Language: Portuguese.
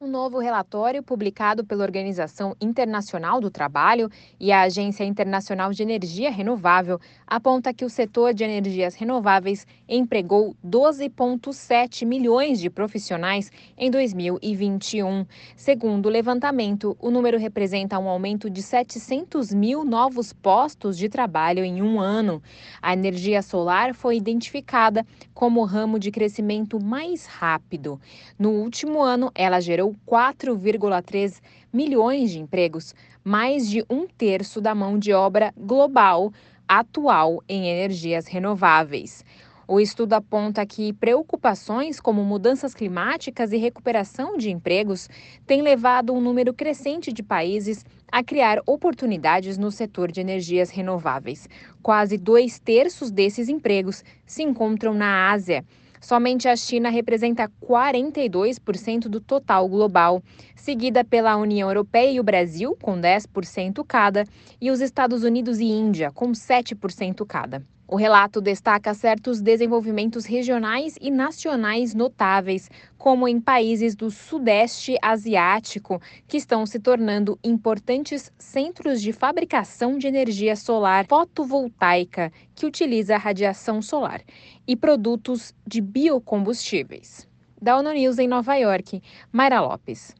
Um novo relatório publicado pela Organização Internacional do Trabalho e a Agência Internacional de Energia Renovável aponta que o setor de energias renováveis empregou 12,7 milhões de profissionais em 2021. Segundo o levantamento, o número representa um aumento de 700 mil novos postos de trabalho em um ano. A energia solar foi identificada como o ramo de crescimento mais rápido. No último ano, ela gerou 4,3 milhões de empregos, mais de um terço da mão de obra global atual em energias renováveis. O estudo aponta que preocupações como mudanças climáticas e recuperação de empregos têm levado um número crescente de países a criar oportunidades no setor de energias renováveis. Quase dois terços desses empregos se encontram na Ásia. Somente a China representa 42% do total global, seguida pela União Europeia e o Brasil, com 10% cada, e os Estados Unidos e Índia, com 7% cada. O relato destaca certos desenvolvimentos regionais e nacionais notáveis, como em países do Sudeste Asiático, que estão se tornando importantes centros de fabricação de energia solar fotovoltaica, que utiliza radiação solar, e produtos de biocombustíveis. Da ONU News em Nova York, Mayra Lopes.